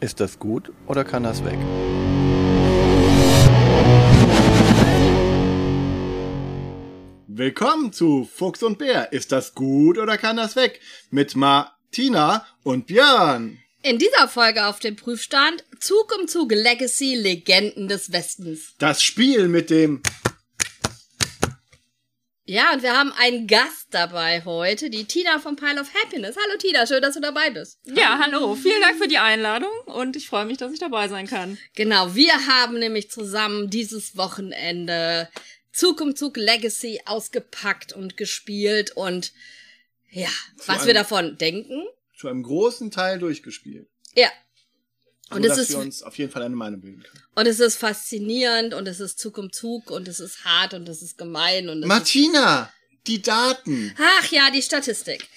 Ist das gut oder kann das weg? Willkommen zu Fuchs und Bär. Ist das gut oder kann das weg? Mit Martina und Björn. In dieser Folge auf dem Prüfstand Zug um Zug Legacy Legenden des Westens. Das Spiel mit dem Ja, und wir haben einen Gast dabei heute, die Tina vom Pile of Happiness. Hallo Tina, schön, dass du dabei bist. Ja, hallo. Vielen Dank für die Einladung und ich freue mich, dass ich dabei sein kann. Genau, wir haben nämlich zusammen dieses Wochenende Zug um Zug Legacy ausgepackt und gespielt und ja, was einem- wir davon denken. zu einem großen Teil durchgespielt. Ja. So, Und es dass ist wir uns auf jeden Fall eine Meinung bilden können. und es ist faszinierend und es ist Zug um Zug und es ist hart und es ist gemein und Martina, die Daten. Ach ja, die Statistik.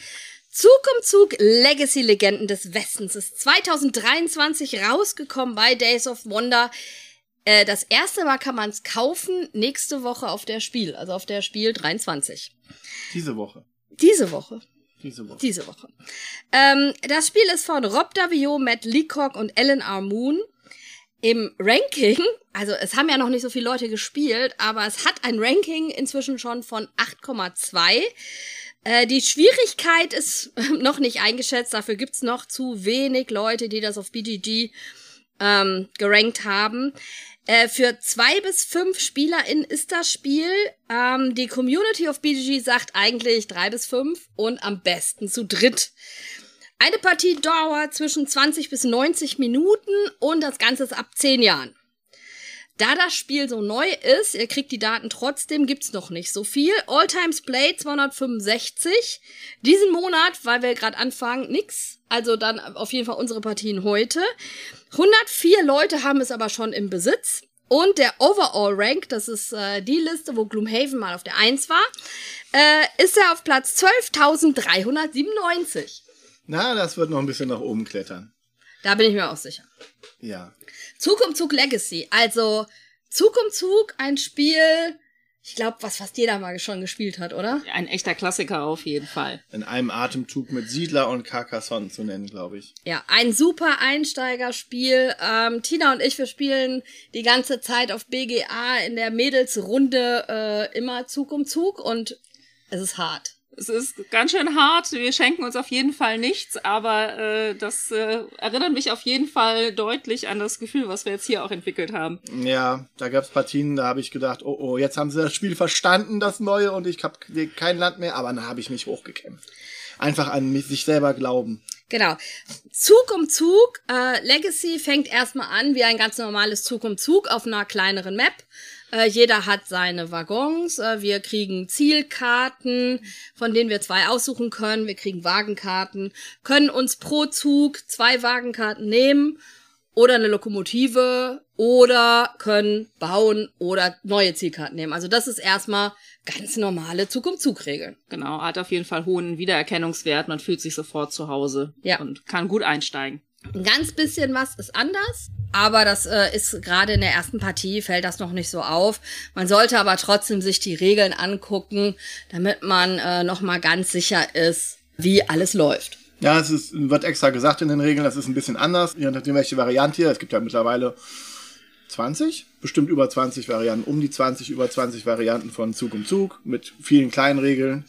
Zug um Zug Legacy Legenden des Westens ist 2023 rausgekommen bei Days of Wonder. Äh, das erste Mal kann man es kaufen nächste Woche auf der Spiel, also auf der Spiel 23. Diese Woche. Diese Woche. Diese Woche. Diese Woche. Ähm, das Spiel ist von Rob Davio, Matt Leacock und Ellen R. Moon. Im Ranking, also es haben ja noch nicht so viele Leute gespielt, aber es hat ein Ranking inzwischen schon von 8,2. Äh, die Schwierigkeit ist noch nicht eingeschätzt, dafür gibt's noch zu wenig Leute, die das auf BGG ähm, gerankt haben. Äh, für zwei bis fünf SpielerInnen ist das Spiel. Ähm, die Community of BGG sagt eigentlich drei bis fünf und am besten zu dritt. Eine Partie dauert zwischen 20 bis 90 Minuten und das Ganze ist ab 10 Jahren. Da das Spiel so neu ist, ihr kriegt die Daten trotzdem, gibt's noch nicht so viel. All Times Play 265. Diesen Monat, weil wir gerade anfangen, nix. Also dann auf jeden Fall unsere Partien heute. 104 Leute haben es aber schon im Besitz. Und der Overall Rank, das ist äh, die Liste, wo Gloomhaven mal auf der 1 war, äh, ist er auf Platz 12.397. Na, das wird noch ein bisschen nach oben klettern. Da bin ich mir auch sicher. Ja. Zug um Zug Legacy. Also Zug um Zug, ein Spiel, ich glaube, was fast jeder mal schon gespielt hat, oder? Ein echter Klassiker auf jeden Fall. In einem Atemzug mit Siedler und Carcassonne zu nennen, glaube ich. Ja, ein super Einsteigerspiel. Ähm, Tina und ich, wir spielen die ganze Zeit auf BGA in der Mädelsrunde äh, immer Zug um Zug und es ist hart. Es ist ganz schön hart. Wir schenken uns auf jeden Fall nichts, aber äh, das äh, erinnert mich auf jeden Fall deutlich an das Gefühl, was wir jetzt hier auch entwickelt haben. Ja, da gab's Partien, da habe ich gedacht, oh oh, jetzt haben sie das Spiel verstanden, das neue, und ich habe kein Land mehr, aber dann habe ich mich hochgekämpft. Einfach an mich, sich selber glauben. Genau. Zug um Zug. Äh, Legacy fängt erstmal an wie ein ganz normales Zug um Zug auf einer kleineren Map. Äh, jeder hat seine Waggons. Äh, wir kriegen Zielkarten, von denen wir zwei aussuchen können. Wir kriegen Wagenkarten, können uns pro Zug zwei Wagenkarten nehmen oder eine Lokomotive oder können bauen oder neue Zielkarten nehmen. Also das ist erstmal ganz normale Zug um Zug Regeln. Genau, hat auf jeden Fall hohen Wiedererkennungswert. Man fühlt sich sofort zu Hause Ja. und kann gut einsteigen. Ein ganz bisschen was ist anders, aber das äh, ist gerade in der ersten Partie fällt das noch nicht so auf. Man sollte aber trotzdem sich die Regeln angucken, damit man äh, noch mal ganz sicher ist, wie alles läuft. Ja, es ist, wird extra gesagt in den Regeln, das ist ein bisschen anders, je nachdem welche Variante hier. Es gibt ja mittlerweile 20, bestimmt über 20 Varianten, um die 20, über 20 Varianten von Zug um Zug mit vielen kleinen Regeln.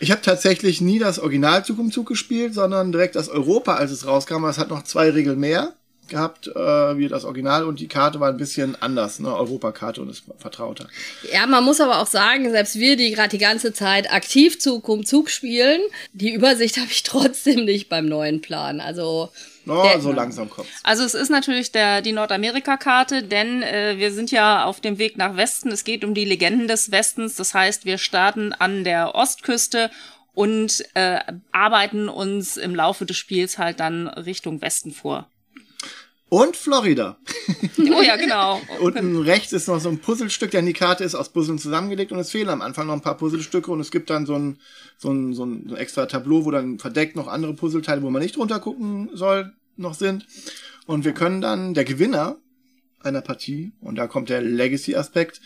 Ich habe tatsächlich nie das Original Zug um Zug gespielt, sondern direkt das Europa, als es rauskam. Es hat noch zwei Regeln mehr gehabt äh, wie das Original und die Karte war ein bisschen anders, ne? Europakarte und ist vertrauter. Ja, man muss aber auch sagen, selbst wir, die gerade die ganze Zeit aktiv Zug um Zug spielen, die Übersicht habe ich trotzdem nicht beim neuen Plan. Also No, Der- so langsam kommt's. Also es ist natürlich der, die Nordamerika-Karte, denn äh, wir sind ja auf dem Weg nach Westen. Es geht um die Legenden des Westens. Das heißt, wir starten an der Ostküste und äh, arbeiten uns im Laufe des Spiels halt dann Richtung Westen vor. Und Florida. Oh ja, genau. Unten rechts ist noch so ein Puzzlestück, denn die Karte ist aus Puzzeln zusammengelegt und es fehlen am Anfang noch ein paar Puzzlestücke und es gibt dann so ein, so ein, so ein extra Tableau, wo dann verdeckt noch andere Puzzleteile, wo man nicht drunter gucken soll, noch sind. Und wir können dann, der Gewinner einer Partie, und da kommt der Legacy-Aspekt,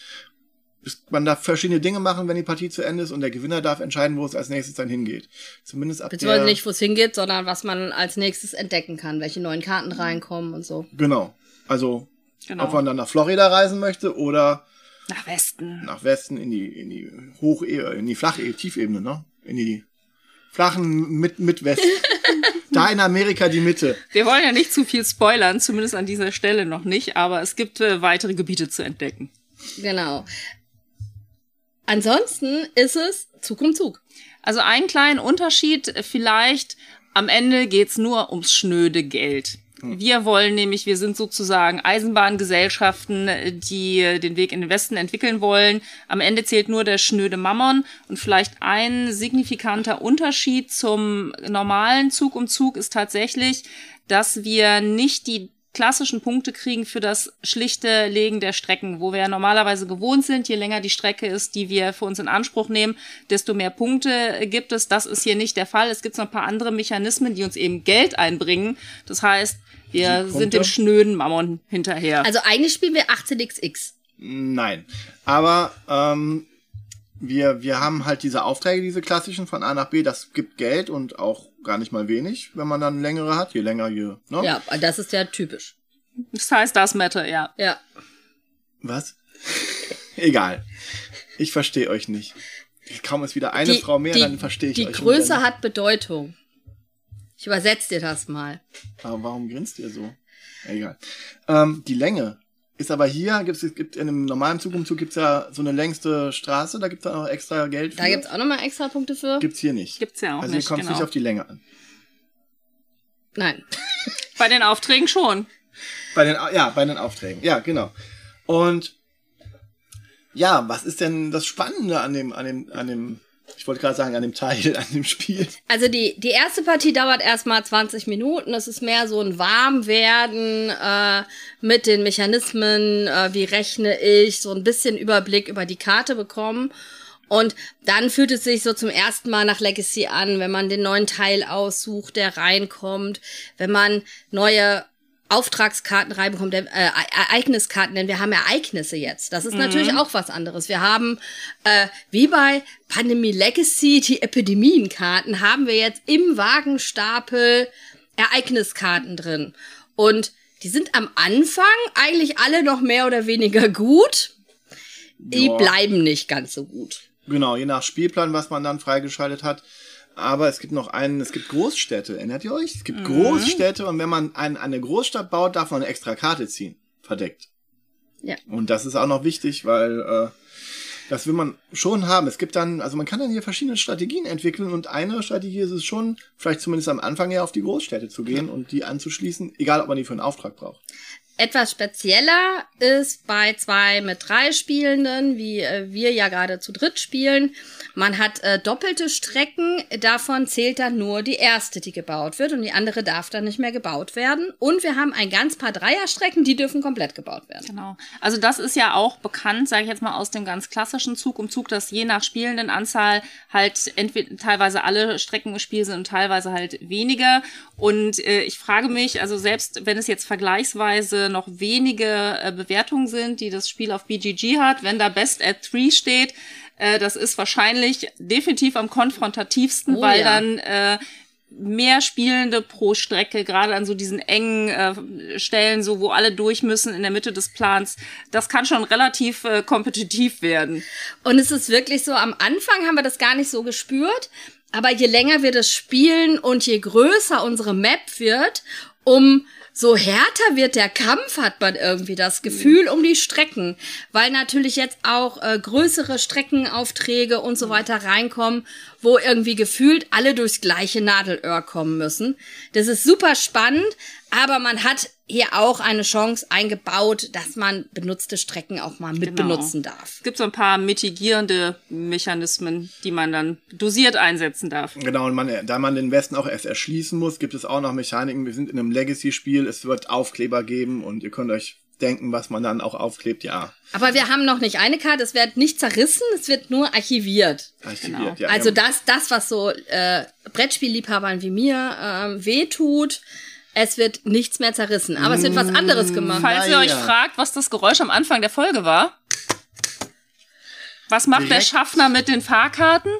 man darf verschiedene Dinge machen, wenn die Partie zu Ende ist und der Gewinner darf entscheiden, wo es als nächstes dann hingeht. Zumindest ab Beziehungsweise der, nicht, wo es hingeht, sondern was man als nächstes entdecken kann, welche neuen Karten reinkommen und so. Genau. Also, Genau. ob man dann nach Florida reisen möchte oder Nach Westen. nach Westen in die, in die Hoch, in die flache Tiefebene, ne? In die flachen mit, mit Westen. da in Amerika die Mitte. Wir wollen ja nicht zu viel spoilern, zumindest an dieser Stelle noch nicht, aber es gibt äh, weitere Gebiete zu entdecken. Genau. Ansonsten ist es Zug um Zug. Also einen kleinen Unterschied vielleicht, am Ende geht's nur ums schnöde Geld. Wir wollen nämlich, wir sind sozusagen Eisenbahngesellschaften, die den Weg in den Westen entwickeln wollen. Am Ende zählt nur der schnöde Mammon und vielleicht ein signifikanter Unterschied zum normalen Zug um Zug ist tatsächlich, dass wir nicht die klassischen Punkte kriegen für das schlichte Legen der Strecken, wo wir ja normalerweise gewohnt sind. Je länger die Strecke ist, die wir für uns in Anspruch nehmen, desto mehr Punkte gibt es. Das ist hier nicht der Fall. Es gibt noch ein paar andere Mechanismen, die uns eben Geld einbringen. Das heißt, wir sind dem schnöden Mammon hinterher. Also eigentlich spielen wir 18xx. Nein. Aber ähm, wir, wir haben halt diese Aufträge, diese klassischen von A nach B, das gibt Geld und auch gar nicht mal wenig, wenn man dann längere hat. Je länger, je. Ne? Ja, das ist ja typisch. das heißt, das Matter, ja. Ja. Was? Egal. Ich verstehe euch nicht. Kaum ist wieder eine Die- Frau mehr, die, dann verstehe ich Die euch. Größe wieder nicht. hat Bedeutung. Ich übersetze dir das mal. Aber warum grinst ihr so? Egal. Ähm, die Länge ist aber hier, gibt's, es gibt in einem normalen Zugumzug gibt's ja so eine längste Straße, da gibt's dann auch extra Geld für. Da gibt's auch nochmal extra Punkte für. Gibt's hier nicht. Gibt's ja auch also nicht, hier kommt genau. nicht auf die Länge an. Nein. Bei den Aufträgen schon. Bei den, ja, bei den Aufträgen. Ja, genau. Und ja, was ist denn das Spannende an dem, an dem, an dem, ich wollte gerade sagen, an dem Teil, an dem Spiel? Also die, die erste Partie dauert erstmal 20 Minuten. Es ist mehr so ein Warmwerden äh, mit den Mechanismen, äh, wie rechne ich, so ein bisschen Überblick über die Karte bekommen. Und dann fühlt es sich so zum ersten Mal nach Legacy an, wenn man den neuen Teil aussucht, der reinkommt, wenn man neue Auftragskarten reinbekommt, äh, E- Ereigniskarten, denn wir haben Ereignisse jetzt. Das ist natürlich auch was anderes. Wir haben, äh, wie bei Pandemie Legacy, die Epidemienkarten, haben wir jetzt im Wagenstapel Ereigniskarten drin. Und die sind am Anfang eigentlich alle noch mehr oder weniger gut. Die Ja. bleiben nicht ganz so gut. Genau, je nach Spielplan, was man dann freigeschaltet hat. Aber es gibt noch einen, es gibt Großstädte, erinnert ihr euch? Es gibt Großstädte und wenn man ein, eine Großstadt baut, darf man eine extra Karte ziehen. Verdeckt. Ja. Und das ist auch noch wichtig, weil äh, das will man schon haben. Es gibt dann, also man kann dann hier verschiedene Strategien entwickeln und eine Strategie ist es schon, vielleicht zumindest am Anfang ja auf die Großstädte zu gehen und die anzuschließen, egal ob man die für einen Auftrag braucht. Etwas spezieller ist bei zwei mit drei Spielenden, wie äh, wir ja gerade zu dritt spielen. Man hat äh, doppelte Strecken, davon zählt dann nur die erste, die gebaut wird und die andere darf dann nicht mehr gebaut werden. Und wir haben ein ganz paar Dreierstrecken, die dürfen komplett gebaut werden. Genau. Also das ist ja auch bekannt, sage ich jetzt mal aus dem ganz klassischen Zug um Zug, dass je nach Spielendenanzahl halt entweder teilweise alle Strecken im Spiel sind und teilweise halt weniger. Und äh, ich frage mich, also selbst wenn es jetzt vergleichsweise noch wenige äh, Bewertungen sind, die das Spiel auf BGG hat, wenn da Best at Three steht, äh, das ist wahrscheinlich definitiv am konfrontativsten, Oh weil ja. dann äh, mehr Spielende pro Strecke, gerade an so diesen engen äh, Stellen, so wo alle durch müssen in der Mitte des Plans, das kann schon relativ äh, kompetitiv werden. Und es ist wirklich so, am Anfang haben wir das gar nicht so gespürt, aber je länger wir das spielen und je größer unsere Map wird, um so härter wird der Kampf, hat man irgendwie das Gefühl um die Strecken, weil natürlich jetzt auch äh, größere Streckenaufträge und so weiter reinkommen, wo irgendwie gefühlt alle durchs gleiche Nadelöhr kommen müssen. Das ist super spannend, aber man hat hier auch eine Chance eingebaut, dass man benutzte Strecken auch mal mit Genau. benutzen darf. Es gibt so ein paar mitigierende Mechanismen, die man dann dosiert einsetzen darf. Genau, und man, da man den Westen auch erst erschließen muss, gibt es auch noch Mechaniken. Wir sind in einem Legacy-Spiel, es wird Aufkleber geben und ihr könnt euch denken, was man dann auch aufklebt, ja. Aber wir haben noch nicht eine Karte, es wird nicht zerrissen, es wird nur archiviert. Archiviert, Genau. ja. Also das, das, was so äh, Brettspielliebhabern wie mir ähm, wehtut, es wird nichts mehr zerrissen. Aber es wird was anderes gemacht. Falls ihr euch fragt, was das Geräusch am Anfang der Folge war, Was macht der direkt Schaffner mit den Fahrkarten?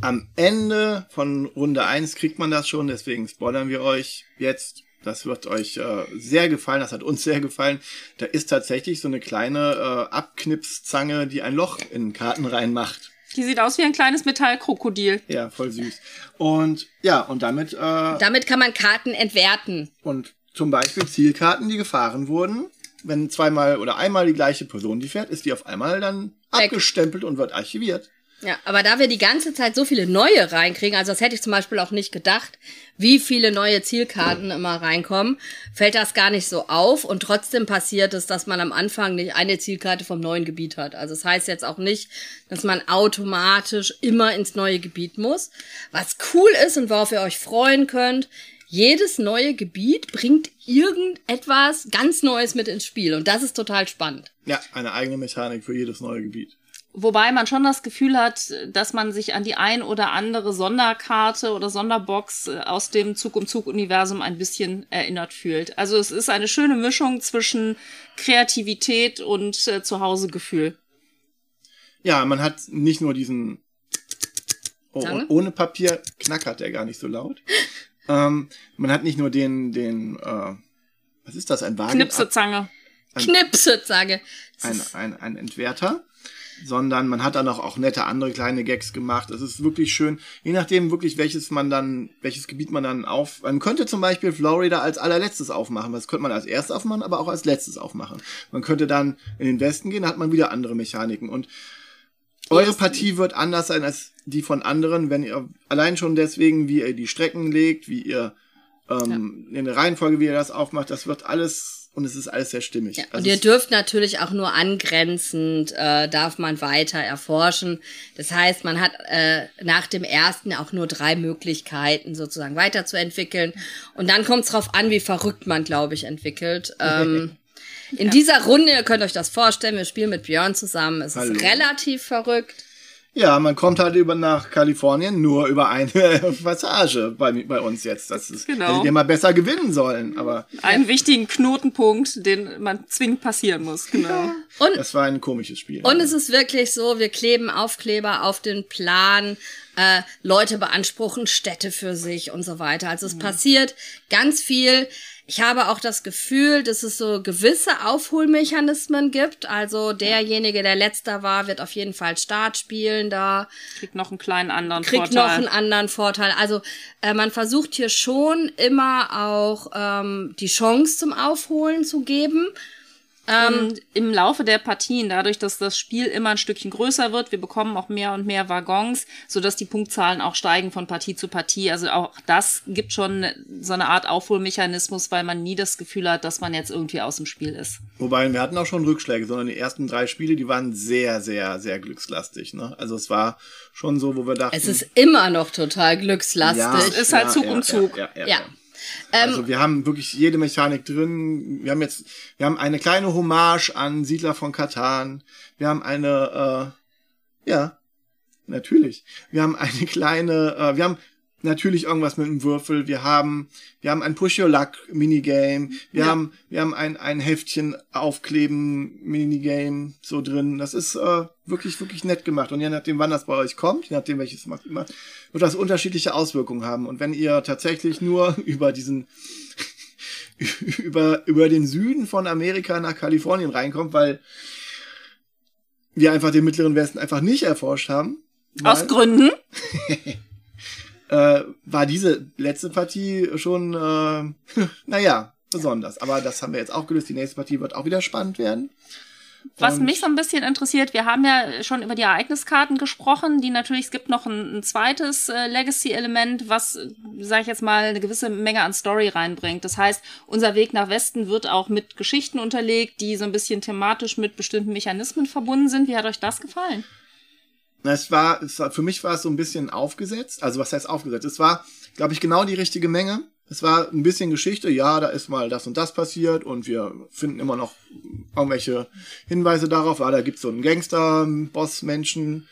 Am Ende von Runde 1 kriegt man das schon, deswegen spoilern wir euch jetzt. Das wird euch äh, sehr gefallen, das hat uns sehr gefallen. Da ist tatsächlich so eine kleine äh, Abknipszange, die ein Loch in Karten reinmacht. Die sieht aus wie ein kleines Metallkrokodil. Ja, voll süß. Und ja, und damit, äh, Damit kann man Karten entwerten. und zum Beispiel Zielkarten, die gefahren wurden, wenn zweimal oder einmal die gleiche Person die fährt, ist die auf einmal dann Weg. abgestempelt und wird archiviert. Ja, aber da wir die ganze Zeit so viele neue reinkriegen, also das hätte ich zum Beispiel auch nicht gedacht, wie viele neue Zielkarten immer reinkommen, fällt das gar nicht so auf und trotzdem passiert es, dass man am Anfang nicht eine Zielkarte vom neuen Gebiet hat. Also das heißt jetzt auch nicht, dass man automatisch immer ins neue Gebiet muss. Was cool ist und worauf ihr euch freuen könnt, jedes neue Gebiet bringt irgendetwas ganz Neues mit ins Spiel und das ist total spannend. Ja, eine eigene Mechanik für jedes neue Gebiet. Wobei man schon das Gefühl hat, dass man sich an die ein oder andere Sonderkarte oder Sonderbox äh, aus dem Zug um Zug Universum ein bisschen erinnert fühlt. Also es ist eine schöne Mischung zwischen Kreativität und äh, Zuhausegefühl. Ja, man hat nicht nur diesen. Oh, und ohne Papier knackert der gar nicht so laut. ähm, man hat nicht nur den, den, äh, was ist das, ein Wagen? Knipsezange. Knipse, sage. Ein, ein, ein Entwerter. Sondern man hat dann auch, auch nette andere kleine Gags gemacht. Es ist wirklich schön, je nachdem wirklich welches man dann, welches Gebiet man dann auf. Man könnte zum Beispiel Florida als allerletztes aufmachen. Das könnte man als erstes aufmachen, aber auch als letztes aufmachen. Man könnte dann in den Westen gehen, da hat man wieder andere Mechaniken. Und eure Partie wird anders sein als die von anderen, wenn ihr allein schon deswegen, wie ihr die Strecken legt, wie ihr ähm, in der Reihenfolge, wie ihr das aufmacht, das wird alles und es ist alles sehr stimmig. Ja, Also und ihr es- dürft natürlich auch nur angrenzend, äh, darf man weiter erforschen. Das heißt, man hat äh, nach dem ersten auch nur drei Möglichkeiten sozusagen weiterzuentwickeln. Und dann kommt es drauf an, wie verrückt man, glaube ich, entwickelt. Ähm, in dieser Runde, ihr könnt euch das vorstellen, wir spielen mit Björn zusammen. Es Hallo. ist relativ verrückt. Ja, man kommt halt über nach Kalifornien nur über eine Passage bei, bei uns jetzt. Das ist, Genau. hättet ihr mal besser gewinnen sollen, aber Einen wichtigen Knotenpunkt, den man zwingend passieren muss, genau. Und das war ein komisches Spiel. Und es ist wirklich so, wir kleben Aufkleber auf den Plan, äh, Leute beanspruchen Städte für sich und so weiter. Also es passiert ganz viel. Ich habe auch das Gefühl, dass es so gewisse Aufholmechanismen gibt. Also derjenige, der letzter war, wird auf jeden Fall Start spielen da Kriegt noch einen kleinen anderen kriegt Vorteil. noch einen anderen Vorteil. Also äh, man versucht hier schon immer auch ähm, die Chance zum Aufholen zu geben. Und im Laufe der Partien, dadurch, dass das Spiel immer ein Stückchen größer wird, wir bekommen auch mehr und mehr Waggons, sodass die Punktzahlen auch steigen von Partie zu Partie. Also auch das gibt schon so eine Art Aufholmechanismus, weil man nie das Gefühl hat, dass man jetzt irgendwie aus dem Spiel ist. Wobei wir hatten auch schon Rückschläge, sondern die ersten drei Spiele, die waren sehr, sehr, sehr glückslastig. Ne? Also es war schon so, wo wir dachten, Es ist immer noch total glückslastig. Es ist halt Zug um Zug. Ja, ja, ja. Also wir haben wirklich jede Mechanik drin. Wir haben jetzt, wir haben eine kleine Hommage an Siedler von Katan. Wir haben eine, äh, ja, natürlich. Wir haben eine kleine, äh, wir haben natürlich irgendwas mit einem Würfel. Wir haben, wir haben ein Push Your Luck Minigame. Wir Ja. haben, wir haben ein, ein Heftchen aufkleben Minigame so drin. Das ist äh, wirklich, wirklich nett gemacht. Und je nachdem, wann das bei euch kommt, je nachdem, welches macht immer, wird das unterschiedliche Auswirkungen haben. Und wenn ihr tatsächlich nur über diesen über, über den Süden von Amerika nach Kalifornien reinkommt, weil wir einfach den Mittleren Westen einfach nicht erforscht haben. Aus Gründen. äh, war diese letzte Partie schon, äh, naja, besonders. Aber das haben wir jetzt auch gelöst. Die nächste Partie wird auch wieder spannend werden. Was Und- mich so ein bisschen interessiert, wir haben ja schon über die Ereigniskarten gesprochen, die natürlich, es gibt noch ein, ein zweites äh, Legacy-Element, was, sage ich jetzt mal, eine gewisse Menge an Story reinbringt. Das heißt, unser Weg nach Westen wird auch mit Geschichten unterlegt, die so ein bisschen thematisch mit bestimmten Mechanismen verbunden sind. Wie hat euch das gefallen? Es war, es war, für mich war es so ein bisschen aufgesetzt. Also was heißt aufgesetzt? Es war, glaube ich, genau die richtige Menge. Es war ein bisschen Geschichte. Ja, da ist mal das und das passiert und wir finden immer noch irgendwelche Hinweise darauf. Ah, da gibt's so einen Gangster-Boss-Menschen.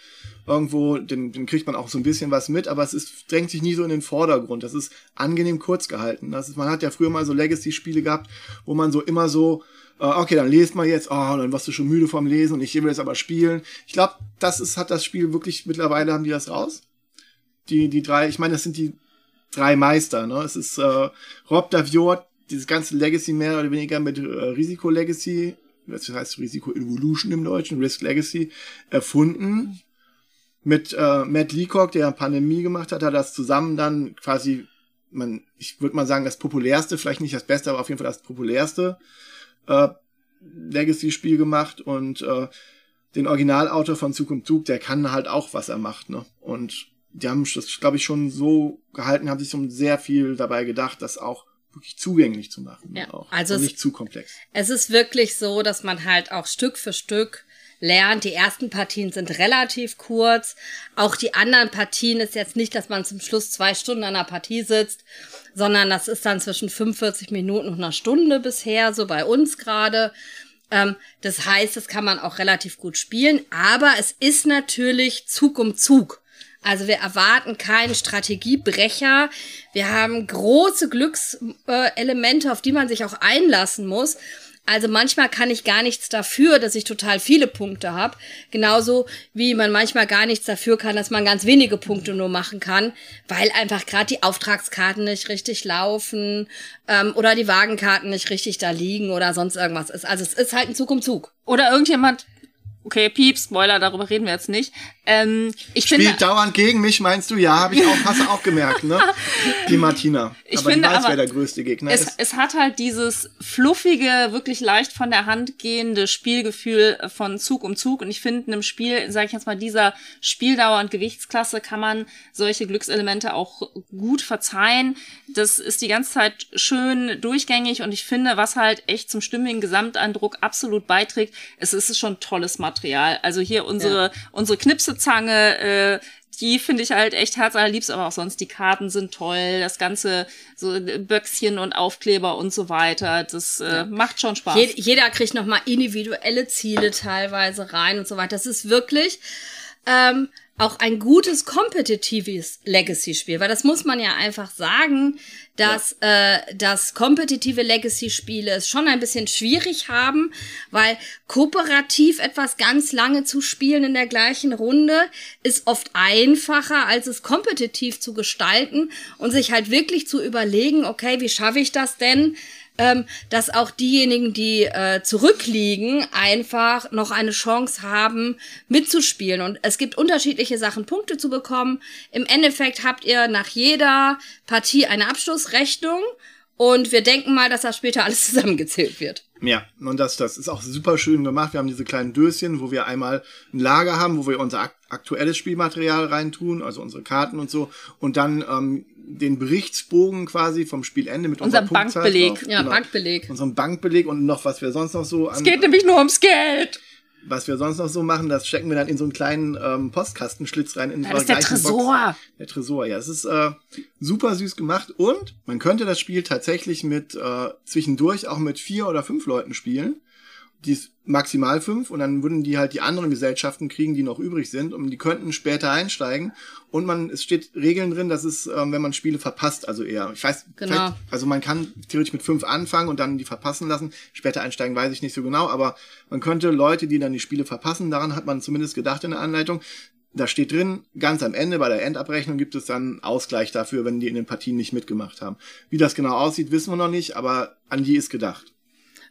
irgendwo, den, den kriegt man auch so ein bisschen was mit, aber es ist, drängt sich nie so in den Vordergrund. Das ist angenehm kurz gehalten. Das ist, man hat ja früher mal so Legacy-Spiele gehabt, wo man so immer so, okay, dann lest mal jetzt, oh, dann warst du schon müde vom Lesen und ich will jetzt aber spielen. Ich glaube, das ist, hat das Spiel wirklich, mittlerweile haben die das raus. Die, die drei, ich meine, das sind die drei Meister, ne? Es ist äh, Rob Daviot, dieses ganze Legacy mehr oder weniger mit äh, Risiko Legacy, das heißt Risiko Evolution im Deutschen, Risk Legacy, erfunden. Mit äh, Matt Leacock, der Pandemie gemacht hat, hat das zusammen dann quasi, man, ich würde mal sagen, das populärste, vielleicht nicht das Beste, aber auf jeden Fall das populärste äh, Legacy-Spiel gemacht und äh, den Originalautor von Zug um Zug, der kann halt auch, was er macht, ne? Und die haben das, glaube ich, schon so gehalten, haben sich so sehr viel dabei gedacht, das auch wirklich zugänglich zu machen. Ja, auch. also nicht zu komplex. Es ist wirklich so, dass man halt auch Stück für Stück lernt. Die ersten Partien sind relativ kurz. Auch die anderen Partien ist jetzt nicht, dass man zum Schluss zwei Stunden an einer Partie sitzt, sondern das ist dann zwischen 45 Minuten und einer Stunde bisher, so bei uns gerade. Ähm, das heißt, das kann man auch relativ gut spielen, aber es ist natürlich Zug um Zug. Also wir erwarten keinen Strategiebrecher. Wir haben große Glückselemente, auf die man sich auch einlassen muss. Also manchmal kann ich gar nichts dafür, dass ich total viele Punkte habe. Genauso wie man manchmal gar nichts dafür kann, dass man ganz wenige Punkte nur machen kann, weil einfach gerade die Auftragskarten nicht richtig laufen ähm, oder die Wagenkarten nicht richtig da liegen oder sonst irgendwas ist. Also es ist halt ein Zug um Zug. Oder irgendjemand, okay, Piep, Spoiler, darüber reden wir jetzt nicht. Ähm, ich finde, Spielt dauernd gegen mich, meinst du? Ja, habe ich auch, hast du auch gemerkt, ne? Die Martina. Ich aber finde die weiß, wer der größte Gegner es, ist. es hat halt dieses fluffige, wirklich leicht von der Hand gehende Spielgefühl von Zug um Zug. Und ich finde, in einem Spiel, sage ich jetzt mal, dieser Spieldauer und Gewichtsklasse kann man solche Glückselemente auch gut verzeihen. Das ist die ganze Zeit schön durchgängig und ich finde, was halt echt zum stimmigen Gesamteindruck absolut beiträgt, es ist schon tolles Material. Also hier unsere, unsere Knipsezange, äh, die finde ich halt echt herzallerliebst, aber auch sonst die Karten sind toll, das ganze so Böckschen und Aufkleber und so weiter, das äh, macht schon Spaß. Jed jeder kriegt nochmal individuelle Ziele teilweise rein und so weiter. Das ist wirklich ähm, auch ein gutes kompetitives Legacy-Spiel, weil das muss man ja einfach sagen, dass äh, dass kompetitive Legacy-Spiele es schon ein bisschen schwierig haben, weil kooperativ etwas ganz lange zu spielen in der gleichen Runde ist oft einfacher, als es kompetitiv zu gestalten und sich halt wirklich zu überlegen, okay, wie schaffe ich das denn? Ähm, dass auch diejenigen, die äh, zurückliegen, einfach noch eine Chance haben, mitzuspielen. Und es gibt unterschiedliche Sachen, Punkte zu bekommen. Im Endeffekt habt ihr nach jeder Partie eine Abschlussrechnung und wir denken mal, dass das später alles zusammengezählt wird. Ja, und das, das ist auch super schön gemacht. Wir haben diese kleinen Döschen, wo wir einmal ein Lager haben, wo wir unser ak aktuelles Spielmaterial reintun, also unsere Karten und so, und dann ähm, den Berichtsbogen quasi vom Spielende mit Unser unserer Punktzahl Bankbeleg. drauf. Ja, Genau. Bankbeleg. Unseren Bankbeleg und noch was wir sonst noch so an, es geht nämlich nur ums Geld. was wir sonst noch so machen, das stecken wir dann in so einen kleinen ähm, Postkastenschlitz rein. In Ja, das ist der Tresor. Box. Der Tresor, ja. Es ist äh, super süß gemacht und man könnte das Spiel tatsächlich mit äh, zwischendurch auch mit vier oder fünf Leuten spielen. Die ist maximal fünf und dann würden die halt die anderen Gesellschaften kriegen, die noch übrig sind und die könnten später einsteigen und man es steht Regeln drin, dass es, ähm, wenn man Spiele verpasst, also eher, ich weiß, Genau. also man kann theoretisch mit fünf anfangen und dann die verpassen lassen. Später einsteigen weiß ich nicht so genau, aber man könnte Leute, die dann die Spiele verpassen, daran hat man zumindest gedacht in der Anleitung. Da steht drin, ganz am Ende bei der Endabrechnung gibt es dann Ausgleich dafür, wenn die in den Partien nicht mitgemacht haben. Wie das genau aussieht, wissen wir noch nicht, aber an die ist gedacht.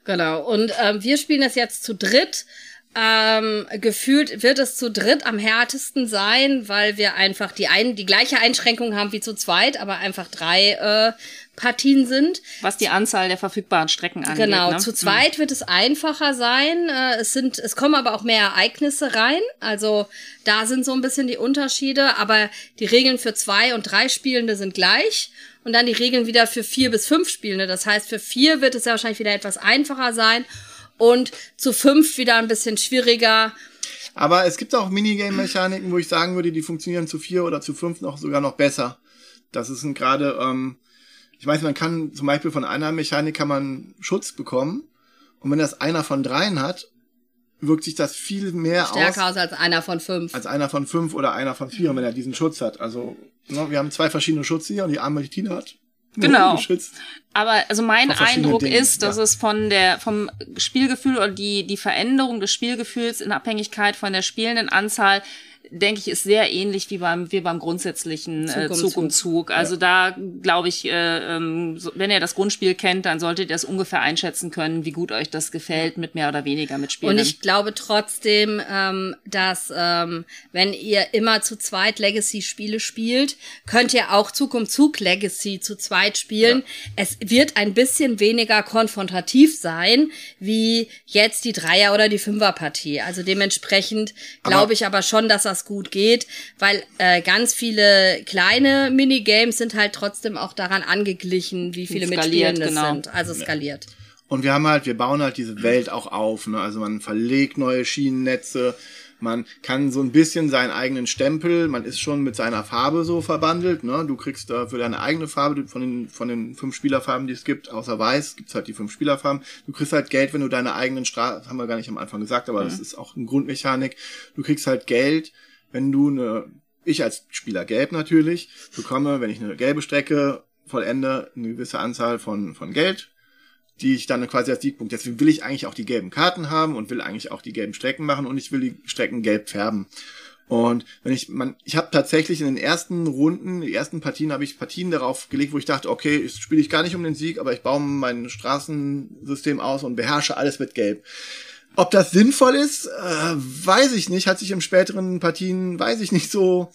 Genau. Und ähm, wir spielen das jetzt zu dritt. Ähm, gefühlt wird es zu dritt am härtesten sein, weil wir einfach die ein die gleiche Einschränkung haben wie zu zweit, aber einfach drei äh, Partien sind. Was die Anzahl der verfügbaren Strecken angeht. Genau, ne? zu zweit wird es einfacher sein. Äh, Es sind, es kommen aber auch mehr Ereignisse rein. Also da sind so ein bisschen die Unterschiede. Aber die Regeln für zwei und drei Spielende sind gleich. Und dann die Regeln wieder für vier bis fünf Spielende. Das heißt, für vier wird es ja wahrscheinlich wieder etwas einfacher sein. Und zu fünf wieder ein bisschen schwieriger. Aber es gibt auch Minigame-Mechaniken, wo ich sagen würde, die funktionieren zu vier oder zu fünf noch sogar noch besser. Das ist gerade, ähm, ich weiß, man kann zum Beispiel von einer Mechanik kann man Schutz bekommen. Und wenn das einer von dreien hat, wirkt sich das viel mehr Stärker aus aus als einer von fünf. als einer von fünf oder einer von vier, wenn er diesen Schutz hat. Also ne, wir haben zwei verschiedene Schutze hier und die arme Tina hat Genau. geschützt. Aber also mein Eindruck Dingen, ist, dass ja. es von der vom Spielgefühl oder die die Veränderung des Spielgefühls in Abhängigkeit von der spielenden Anzahl denke ich, ist sehr ähnlich wie beim, wie beim grundsätzlichen Zug äh, um Zug um Zug. Also da glaube ich, äh, ähm, so, wenn ihr das Grundspiel kennt, dann solltet ihr es ungefähr einschätzen können, wie gut euch das gefällt, mit mehr oder weniger mit Spielen. Und ich glaube trotzdem, ähm, dass ähm, wenn ihr immer zu zweit Legacy-Spiele spielt, könnt ihr auch Zug um Zug Legacy zu zweit spielen. Es wird ein bisschen weniger konfrontativ sein, wie jetzt die Dreier- oder die Fünfer-Partie. Also dementsprechend glaube ich aber schon, dass das gut geht, weil äh, ganz viele kleine Minigames sind halt trotzdem auch daran angeglichen, wie viele Mitspielende genau. sind. Also skaliert. Und wir haben halt, wir bauen halt diese Welt auch auf. Ne? Also man verlegt neue Schienennetze, man kann so ein bisschen seinen eigenen Stempel, man ist schon mit seiner Farbe so verbandelt. Ne? Du kriegst da für deine eigene Farbe von den, von den fünf Spielerfarben, die es gibt, außer weiß, gibt's halt die fünf Spielerfarben. Du kriegst halt Geld, wenn du deine eigenen Straßen, haben wir gar nicht am Anfang gesagt, aber das ist auch eine Grundmechanik. Du kriegst halt Geld, wenn du eine, ich als Spieler gelb natürlich, bekomme, wenn ich eine gelbe Strecke vollende, eine gewisse Anzahl von, von Geld die ich dann quasi als Siegpunkt. Deswegen will ich eigentlich auch die gelben Karten haben und will eigentlich auch die gelben Strecken machen und ich will die Strecken gelb färben. Und wenn ich, man, ich habe tatsächlich in den ersten Runden, die ersten Partien, habe ich Partien darauf gelegt, wo ich dachte, okay, jetzt spiele ich gar nicht um den Sieg, aber ich baue mein Straßensystem aus und beherrsche alles mit Gelb. Ob das sinnvoll ist, äh, weiß ich nicht. Hat sich im späteren Partien, weiß ich nicht, so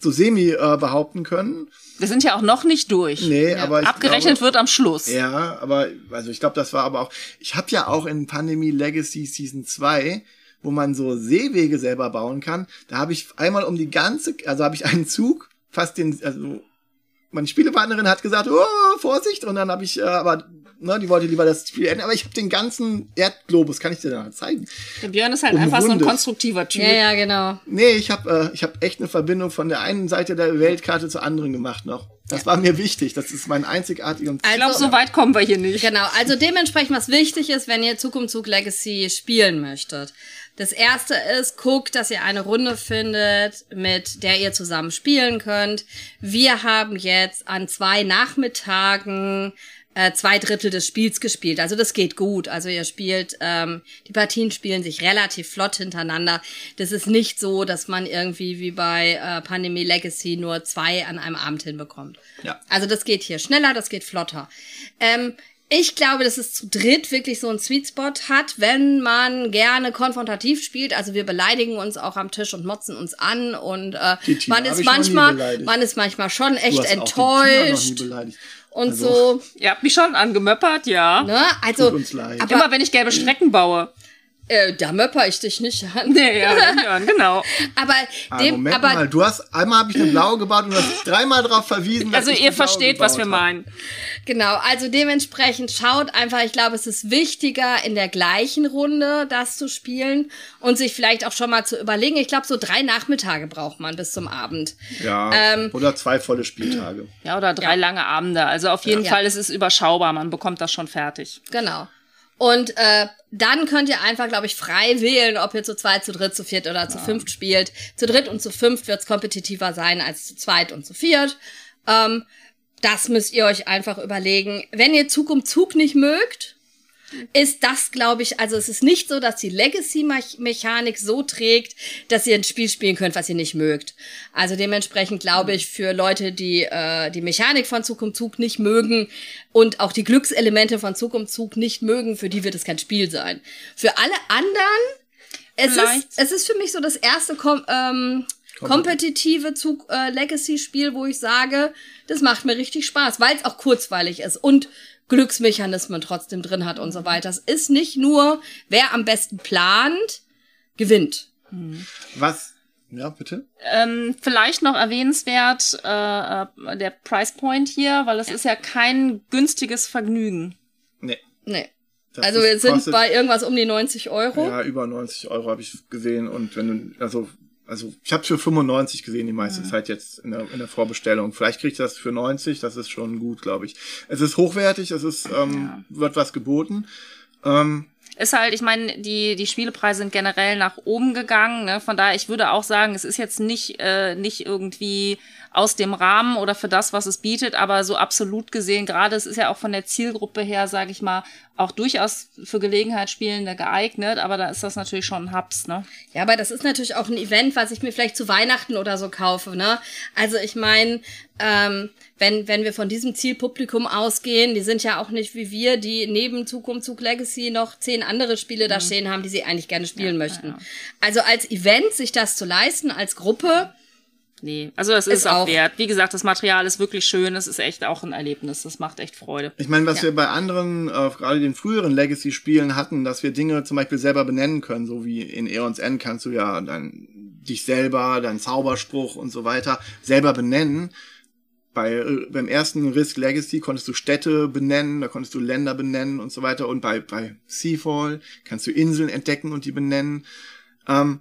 so semi äh, behaupten können. Wir sind ja auch noch nicht durch. Nee, aber ich Abgerechnet glaube, wird am Schluss. Ja, aber also ich glaube, das war aber auch. Ich habe ja auch in Pandemie Legacy Season 2, wo man so Seewege selber bauen kann, da habe ich einmal um die ganze, also habe ich einen Zug, fast den, also meine Spielepartnerin hat gesagt, oh, Vorsicht, und dann habe ich, äh, aber ne, die wollte lieber das Spiel enden, aber ich habe den ganzen Erdglobus, kann ich dir da zeigen? Der Björn ist halt einfach so ein Umrundet. konstruktiver Typ. Ja, ja, genau. Nee, ich habe äh, ich habe echt eine Verbindung von der einen Seite der Weltkarte zur anderen gemacht noch. Das war mir wichtig. Das ist mein einzigartiger. Also- Ich glaube, so weit kommen wir hier nicht. Genau, also dementsprechend, was wichtig ist, wenn ihr Zug um Zug Legacy spielen möchtet. Das erste ist, guckt, dass ihr eine Runde findet, mit der ihr zusammen spielen könnt. Wir haben jetzt an zwei Nachmittagen äh, zwei Drittel des Spiels gespielt. Also das geht gut. Also ihr spielt, ähm, die Partien spielen sich relativ flott hintereinander. Das ist nicht so, dass man irgendwie wie bei äh, Pandemie Legacy nur zwei an einem Abend hinbekommt. Ja. Also das geht hier schneller, das geht flotter. Ähm, ich glaube, dass es zu dritt wirklich so einen Sweet Spot hat, wenn man gerne konfrontativ spielt. Also wir beleidigen uns auch am Tisch und motzen uns an und äh, man ist manchmal, man ist manchmal schon echt enttäuscht. Und Also, so. Ihr habt mich schon angemöppert, ja. Ne? Also, Tut uns leid. aber Immer wenn ich gelbe Strecken baue. Äh, da möpper ich dich nicht an. Nee, ja, genau. Aber Ah, dem, Moment aber mal, du hast einmal habe ich eine blaue gebaut und du hast dreimal darauf verwiesen. dass Also ich ihr versteht, was wir meinen. Genau, also dementsprechend schaut einfach, ich glaube, es ist wichtiger, in der gleichen Runde das zu spielen und sich vielleicht auch schon mal zu überlegen. Ich glaube, so drei Nachmittage braucht man bis zum Abend. Ja. Ähm, oder zwei volle Spieltage. Ja, oder drei lange Abende. Also auf jeden Ja. Fall ist es überschaubar. Man bekommt das schon fertig. Genau. Und äh, dann könnt ihr einfach, glaube ich, frei wählen, ob ihr zu zweit, zu dritt, zu viert oder zu fünft spielt. Zu dritt und zu fünft wird es kompetitiver sein als zu zweit und zu viert. Ähm, das müsst ihr euch einfach überlegen. Wenn ihr Zug um Zug nicht mögt, ist das, glaube ich, also es ist nicht so, dass die Legacy-Mechanik so trägt, dass ihr ein Spiel spielen könnt, was ihr nicht mögt. Also dementsprechend glaube ich, für Leute, die äh, die Mechanik von Zug um Zug nicht mögen und auch die Glückselemente von Zug um Zug nicht mögen, für die wird es kein Spiel sein. Für alle anderen, es Vielleicht. ist, es ist für mich so das erste kom ähm, kompetitive Zug äh, Legacy-Spiel, wo ich sage, das macht mir richtig Spaß, weil es auch kurzweilig ist und Glücksmechanismen trotzdem drin hat und so weiter. Es ist nicht nur, wer am besten plant, gewinnt. Was? Ja, bitte? Ähm, vielleicht noch erwähnenswert äh, äh, der Price Point hier, weil es ist ja kein günstiges Vergnügen. Nee. Nee. Das also wir sind bei irgendwas um die 90 Euro. Ja, über 90 Euro habe ich gesehen und wenn du, also, also ich habe für 95 gesehen die meiste Zeit jetzt in der, in der Vorbestellung. Vielleicht kriege ich das für 90, das ist schon gut, glaube ich. Es ist hochwertig, es ist, ähm, wird was geboten. Ähm, ist halt, ich meine, die, die Spielepreise sind generell nach oben gegangen. Ne? Von daher, ich würde auch sagen, es ist jetzt nicht, äh, nicht irgendwie aus dem Rahmen oder für das, was es bietet, aber so absolut gesehen, gerade es ist ja auch von der Zielgruppe her, sage ich mal, auch durchaus für Gelegenheitsspielende geeignet, aber da ist das natürlich schon ein Hubs, ne? Ja, aber das ist natürlich auch ein Event, was ich mir vielleicht zu Weihnachten oder so kaufe, ne? Also ich meine, ähm, wenn, wenn wir von diesem Zielpublikum ausgehen, die sind ja auch nicht wie wir, die neben um Zug Legacy noch zehn andere Spiele mhm. da stehen haben, die sie eigentlich gerne spielen ja, möchten. Ja. Also als Event sich das zu leisten, als Gruppe, Nee, also es ist, ist auch wert. Wie gesagt, das Material ist wirklich schön. Es ist echt auch ein Erlebnis. Das macht echt Freude. Ich meine, was ja. wir bei anderen, äh, gerade den früheren Legacy-Spielen hatten, dass wir Dinge zum Beispiel selber benennen können, so wie in Aeons End kannst du ja dann dich selber, deinen Zauberspruch und so weiter selber benennen. Bei, äh, beim ersten Risk Legacy konntest du Städte benennen, da konntest du Länder benennen und so weiter. Und bei, bei Seafall kannst du Inseln entdecken und die benennen. Ähm,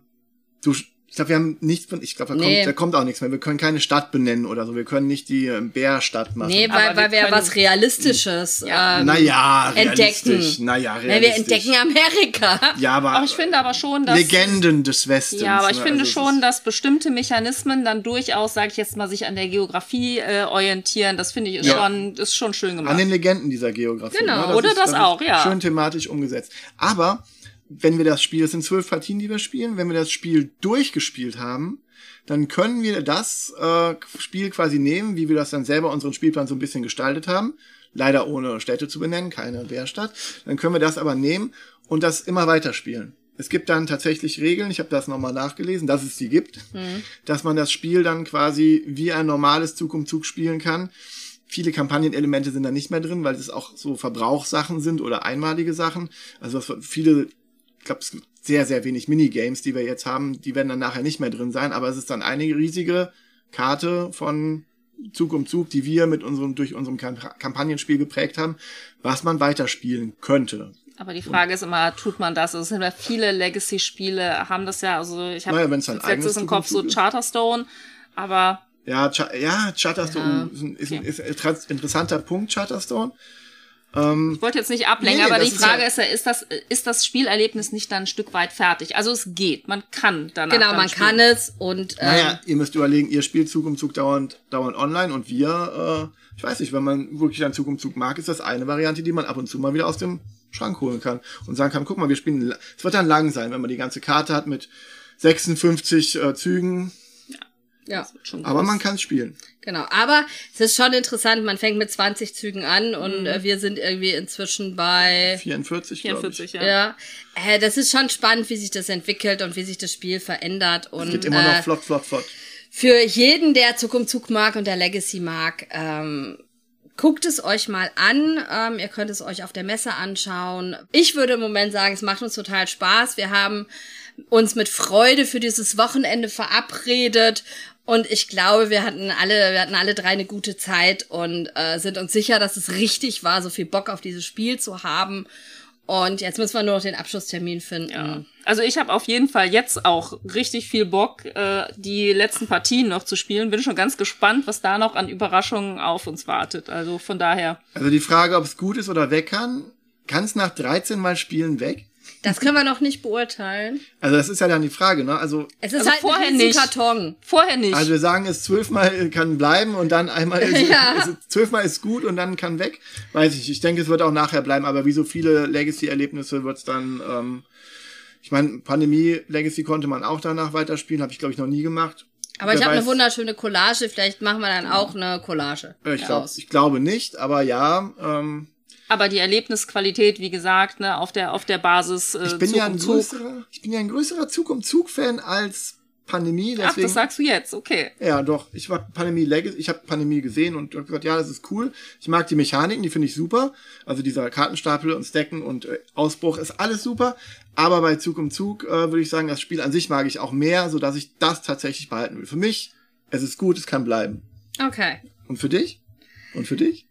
du ich glaube, wir haben nichts von, ich glaube, da, nee. kommt, da kommt auch nichts mehr. Wir können keine Stadt benennen oder so. Wir können nicht die äh, Bärstadt machen. Nee, weil, weil wir, wir was Realistisches ja. ähm, naja, entdecken. Naja, realistisch. wir entdecken Amerika. Ja, aber, aber ich finde aber schon, dass... Legenden des Westens. Ja, aber ich ne? finde also schon, dass bestimmte Mechanismen dann durchaus, sage ich jetzt mal, sich an der Geografie äh, orientieren. Das finde ich ist, ja. schon, ist schon schön gemacht. An den Legenden dieser Geografie. Genau, ne? das oder ist, das, das auch, ja. Schön thematisch umgesetzt. Aber wenn wir das Spiel, das sind zwölf Partien, die wir spielen, wenn wir das Spiel durchgespielt haben, dann können wir das äh, Spiel quasi nehmen, wie wir das dann selber unseren Spielplan so ein bisschen gestaltet haben. Leider ohne Städte zu benennen, keine Bärstadt. Dann können wir das aber nehmen und das immer weiterspielen. Es gibt dann tatsächlich Regeln, ich habe das nochmal nachgelesen, dass es die gibt, mhm. dass man das Spiel dann quasi wie ein normales Zug um Zug spielen kann. Viele Kampagnenelemente sind da nicht mehr drin, weil es auch so Verbrauchssachen sind oder einmalige Sachen. Also viele ich glaube, es gibt sehr, sehr wenig Minigames, die wir jetzt haben, die werden dann nachher nicht mehr drin sein, aber es ist dann eine riesige Karte von Zug um Zug, die wir mit unserem, durch unserem Kampagnenspiel geprägt haben, was man weiterspielen könnte. Aber die Frage und, ist immer, tut man das? Also es sind ja viele Legacy-Spiele, haben das ja, also ich habe naja, jetzt ist im Kopf so Charterstone, aber ja, ja, Charterstone ja, ist, ein, ist, ein, ist ein interessanter Punkt, Charterstone. Ähm, ich wollte jetzt nicht ablenken, nee, aber die Frage ist ja, ist das, ist das Spielerlebnis nicht dann ein Stück weit fertig? Also es geht, man kann danach Genau, man spielen. kann es und... Ähm, naja, ihr müsst überlegen, ihr spielt Zug um Zug dauernd, dauernd online und wir, äh, ich weiß nicht, wenn man wirklich einen Zug um Zug mag, ist das eine Variante, die man ab und zu mal wieder aus dem Schrank holen kann und sagen kann, guck mal, wir spielen, es wird dann lang sein, wenn man die ganze Karte hat mit 56 äh, Zügen, ja. Aber man kann es spielen. Genau. Aber es ist schon interessant, man fängt mit 20 Zügen an und mhm. äh, wir sind irgendwie inzwischen bei 44, 44 ja. ja. Äh, das ist schon spannend, wie sich das entwickelt und wie sich das Spiel verändert. Und, es geht immer noch äh, flott, flott, flott. Für jeden, der Zug um Zug mag und der Legacy mag, ähm, guckt es euch mal an. Ähm, ihr könnt es euch auf der Messe anschauen. Ich würde im Moment sagen, es macht uns total Spaß. Wir haben uns mit Freude für dieses Wochenende verabredet und ich glaube, wir hatten alle, wir hatten alle drei eine gute Zeit und äh, sind uns sicher, dass es richtig war, so viel Bock auf dieses Spiel zu haben. Und jetzt müssen wir nur noch den Abschlusstermin finden. Ja. Also ich habe auf jeden Fall jetzt auch richtig viel Bock, äh, die letzten Partien noch zu spielen. Bin schon ganz gespannt, was da noch an Überraschungen auf uns wartet. Also von daher. Also die Frage, ob es gut ist oder weg kann, kann es nach 13 Mal Spielen weg? Das können wir noch nicht beurteilen. Also das ist ja dann die Frage, ne? Also es ist also halt vorher ein nicht. Karton. Vorher nicht. Also wir sagen, es zwölfmal kann bleiben und dann einmal ist, ja. ist, zwölfmal ist gut und dann kann weg. Weiß ich. Ich denke, es wird auch nachher bleiben. Aber wie so viele Legacy-Erlebnisse wird es dann. Ähm, ich meine, Pandemie Legacy konnte man auch danach weiterspielen. Habe ich glaube ich noch nie gemacht. Aber Wer ich habe eine wunderschöne Collage. Vielleicht machen wir dann auch eine Collage. Ich, glaub, ich glaube nicht, aber ja. Ähm, aber die Erlebnisqualität, wie gesagt, ne, auf der auf der Basis äh, ich bin Zug ja ein um Zug. Größerer, ich bin ja ein größerer Zug um Zug Fan als Pandemie. Deswegen, Ach, das sagst du jetzt, okay. Ja, doch. Ich war Pandemie Legacy, ich habe Pandemie gesehen und hab gesagt, ja, das ist cool. Ich mag die Mechaniken, die finde ich super. Also dieser Kartenstapel und Stacken und äh, Ausbruch ist alles super. Aber bei Zug um Zug äh, würde ich sagen, das Spiel an sich mag ich auch mehr, so dass ich das tatsächlich behalten will. Für mich, es ist gut, es kann bleiben. Okay. Und für dich? Und für dich?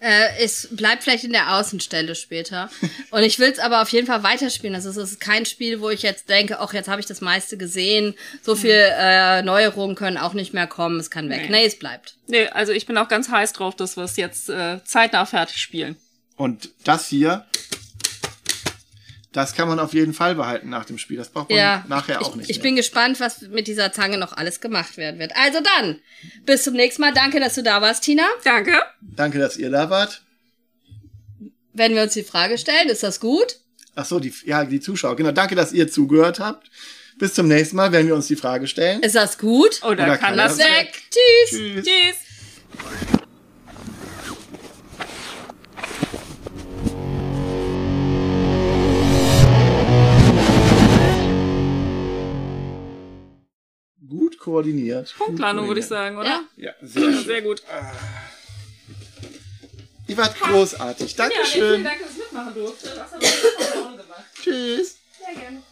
Äh, es bleibt vielleicht in der Außenstelle später. Und ich will es aber auf jeden Fall weiterspielen. Also es ist kein Spiel, wo ich jetzt denke, ach, jetzt habe ich das meiste gesehen. So viel äh, Neuerungen können auch nicht mehr kommen. Es kann weg. Nee, nee es bleibt. Nee, also ich bin auch ganz heiß drauf, dass wir es jetzt äh, zeitnah fertig spielen. Und das hier Das kann man auf jeden Fall behalten nach dem Spiel. Das braucht man Ja, nachher auch ich, nicht ich mehr. bin gespannt, was mit dieser Zange noch alles gemacht werden wird. Also dann, bis zum nächsten Mal. Danke, dass du da warst, Tina. Danke. Danke, dass ihr da wart. Wenn wir uns die Frage stellen, ist das gut? Ach so, die, ja, die Zuschauer. Genau, danke, dass ihr zugehört habt. Bis zum nächsten Mal, wenn wir uns die Frage stellen. Ist das gut? Oder, Oder kann kann das das weg? Tschüss. Tschüss. Tschüss. Koordiniert. Punktlandung, würde ich sagen, oder? Ja. Ja, sehr. Sehr gut. Ihr wart großartig. Ja, Dankeschön. vielen Dank, dass ich mitmachen durfte. Das hat mir auch gemacht. Tschüss. Sehr gerne.